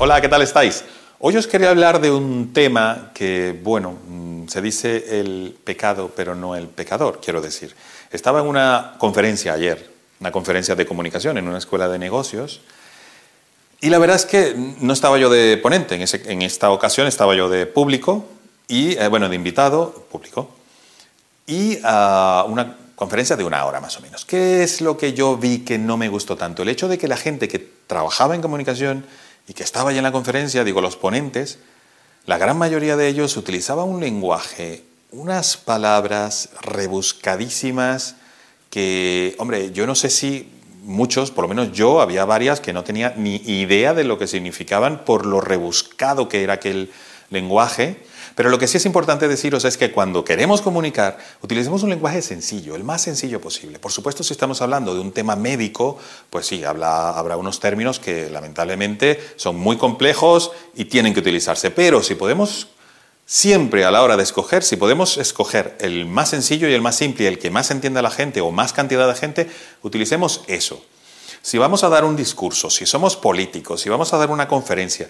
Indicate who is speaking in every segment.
Speaker 1: Hola, ¿qué tal estáis? Hoy os quería hablar de un tema que, bueno, mm, se dice el pecado, pero no el pecador, quiero decir. Estaba en una conferencia ayer, una conferencia de comunicación en una escuela de negocios, y la verdad es que no estaba yo de ponente, en, esta ocasión estaba yo de público, y, eh, bueno, de invitado, público, y a una conferencia de una hora más o menos. ¿Qué es lo que yo vi que no me gustó tanto? El hecho de que la gente que trabajaba en comunicación y que estaba allí en la conferencia, digo, los ponentes, la gran mayoría de ellos utilizaba un lenguaje, unas palabras rebuscadísimas que, hombre, yo no sé si muchos, por lo menos yo, había varias que no tenía ni idea de lo que significaban por lo rebuscado que era aquel lenguaje pero lo que sí es importante deciros es que cuando queremos comunicar, utilicemos un lenguaje sencillo, el más sencillo posible. Por supuesto, si estamos hablando de un tema médico, pues sí, habrá unos términos que lamentablemente son muy complejos y tienen que utilizarse. Pero si podemos siempre a la hora de escoger, si podemos escoger el más sencillo y el más simple el que más entienda la gente o más cantidad de gente, utilicemos eso. Si vamos a dar un discurso, si somos políticos, si vamos a dar una conferencia,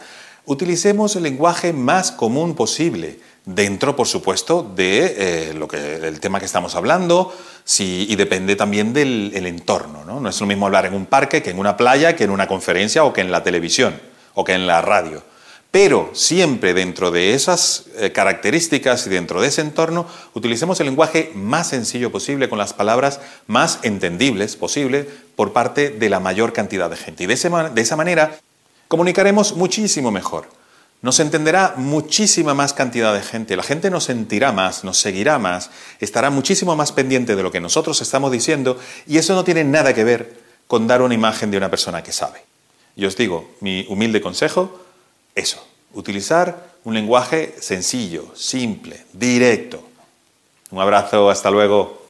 Speaker 1: utilicemos el lenguaje más común posible, dentro, por supuesto, de eh, tema que estamos hablando, y depende también del entorno. ¿no? no es lo mismo hablar en un parque que en una playa, que en una conferencia o que en la televisión o que en la radio. Pero siempre dentro de esas eh, características y dentro de ese entorno, utilicemos el lenguaje más sencillo posible, con las palabras más entendibles posible por parte de la mayor cantidad de gente. Y de esa manera comunicaremos muchísimo mejor. Nos entenderá muchísima más cantidad de gente, la gente nos sentirá más, nos seguirá más, estará muchísimo más pendiente de lo que nosotros estamos diciendo y eso no tiene nada que ver con dar una imagen de una persona que sabe. Y os digo, mi humilde consejo, eso, utilizar un lenguaje sencillo, simple, directo. Un abrazo, hasta luego.